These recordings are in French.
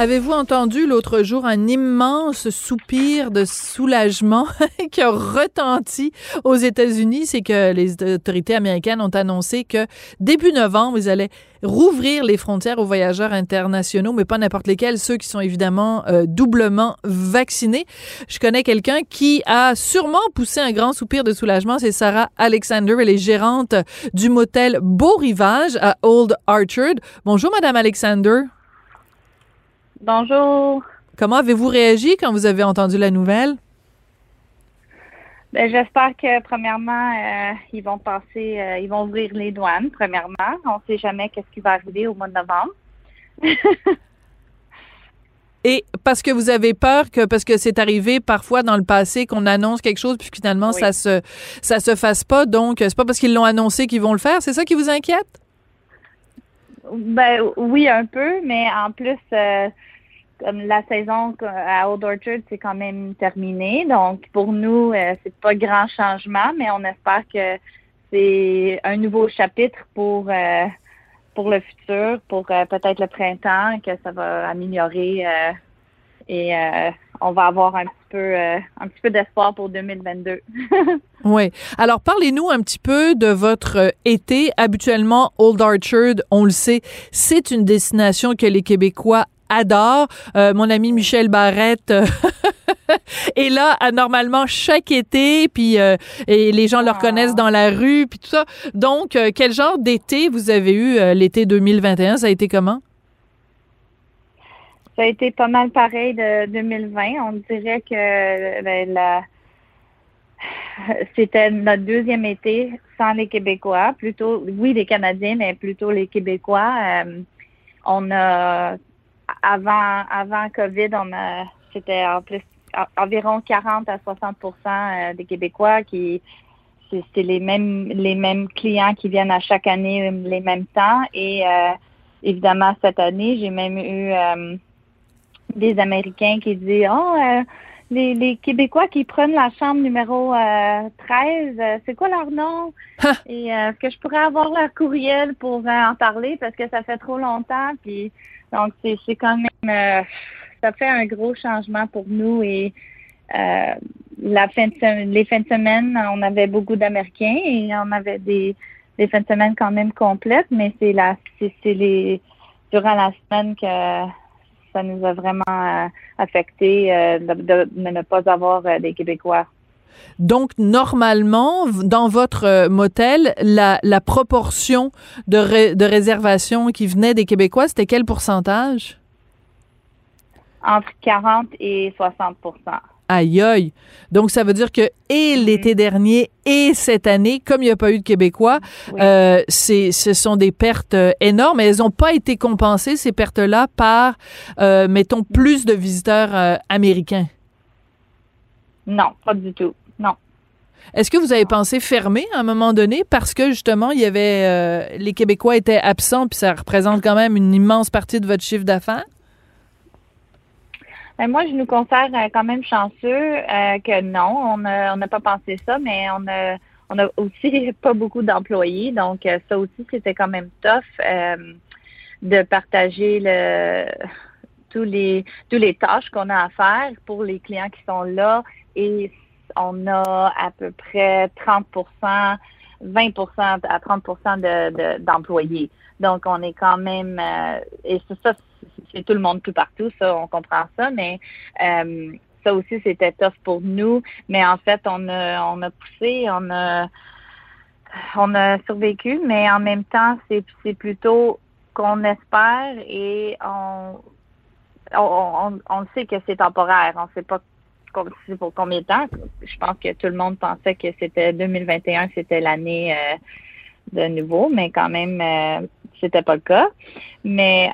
Avez-vous entendu l'autre jour un immense soupir de soulagement qui a retenti aux États-Unis? C'est que les autorités américaines ont annoncé que début novembre, ils allaient rouvrir les frontières aux voyageurs internationaux, mais pas n'importe lesquels, ceux qui sont évidemment euh, doublement vaccinés. Je connais quelqu'un qui a sûrement poussé un grand soupir de soulagement, c'est Sarah Alexander, elle est gérante du motel Beau Rivage à Old Orchard. Bonjour, Madame Alexander. Bonjour. Comment avez-vous réagi quand vous avez entendu la nouvelle? Ben, j'espère que premièrement, euh, ils vont passer, euh, ils vont ouvrir les douanes, premièrement. On ne sait jamais qu'est-ce qui va arriver au mois de novembre. Et parce que vous avez peur que parce que c'est arrivé parfois dans le passé qu'on annonce quelque chose puis finalement ça se ça se fasse pas donc c'est pas parce qu'ils l'ont annoncé qu'ils vont le faire, c'est ça qui vous inquiète? Ben oui un peu, mais en plus euh, comme la saison à Old Orchard, c'est quand même terminé. Donc, pour nous, euh, c'est pas grand changement, mais on espère que c'est un nouveau chapitre pour euh, pour le futur, pour euh, peut-être le printemps, que ça va améliorer et on va avoir un petit peu un petit peu d'espoir pour 2022. oui. Alors parlez-nous un petit peu de votre été. Habituellement, Old Orchard, on le sait, c'est une destination que les Québécois adore. Euh, mon ami Michel Barrette euh, est là normalement chaque été, puis euh, et les gens le reconnaissent dans la rue, puis tout ça. Donc, quel genre d'été vous avez eu l'été 2021? Ça a été comment? Ça a été pas mal pareil de 2020. On dirait que ben, c'était notre deuxième été sans les Québécois, plutôt, oui, les Canadiens, mais plutôt les Québécois. on a avant, avant COVID, on a, c'était en plus environ 40 à 60% euh, des Québécois qui c'est les mêmes les mêmes clients qui viennent à chaque année les mêmes temps et euh, évidemment cette année j'ai même eu euh, des Américains qui disent oh les, les Québécois qui prennent la chambre numéro 13 c'est quoi leur nom? Et est-ce que je pourrais avoir leur courriel pour en parler? Parce que ça fait trop longtemps puis donc, c'est quand même, euh, ça fait un gros changement pour nous et euh, la fin de les fins de semaine, on avait beaucoup d'Américains et on avait des, des fins de semaine quand même complètes, mais c'est la, c'est les, durant la semaine que ça nous a vraiment euh, affecté de, de, ne pas avoir des Québécois. Donc, normalement, dans votre euh, motel, la, proportion de, de réservations qui venaient des Québécois, c'était quel pourcentage? Entre 40 et 60 Aïe aïe. Donc ça veut dire que et l'été dernier et cette année, comme il n'y a pas eu de Québécois, euh, c'est ce sont des pertes euh, énormes. Et elles n'ont pas été compensées ces pertes-là par, mettons, plus de visiteurs américains. Non, pas du tout. Non. Est-ce que vous avez pensé fermer à un moment donné parce que justement il y avait euh, les Québécois étaient absents puis ça représente quand même une immense partie de votre chiffre d'affaires? Ben, moi, je nous considère euh, quand même chanceux euh, que non, on n'a pas pensé ça, mais on a, on a aussi pas beaucoup d'employés, donc ça aussi c'était quand même tough de partager le tous les tous les tâches qu'on a à faire pour les clients qui sont là et on a à peu près 30% 20% à 30% d'employés. Donc, on est quand même, euh, et ça, c'est tout le monde tout partout, ça, on comprend ça, mais euh, ça aussi, c'était tough pour nous. Mais en fait, on a, on a poussé, on a, on a survécu, mais en même temps, c'est, plutôt qu'on espère et on, on, on, sait que c'est temporaire. On sait pas pour combien de temps. Je pense que tout le monde pensait que c'était 2021, c'était l'année euh, de nouveau, mais quand même, euh, c'était pas le cas. Mais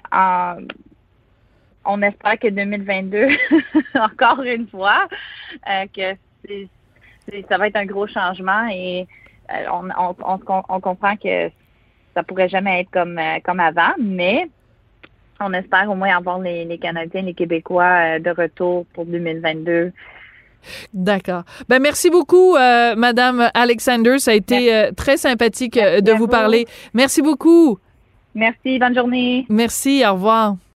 on espère que 2022, encore une fois, euh, que ça va être un gros changement et on, on, comprend que ça pourrait jamais être comme, comme avant, mais on espère au moins avoir les, les Canadiens, les Québécois de retour pour 2022 D'accord. Ben merci beaucoup, euh, Madame Alexander. Ça a été euh, très sympathique euh, de vous, vous parler. Merci beaucoup. Merci. Bonne journée. Merci. Au revoir.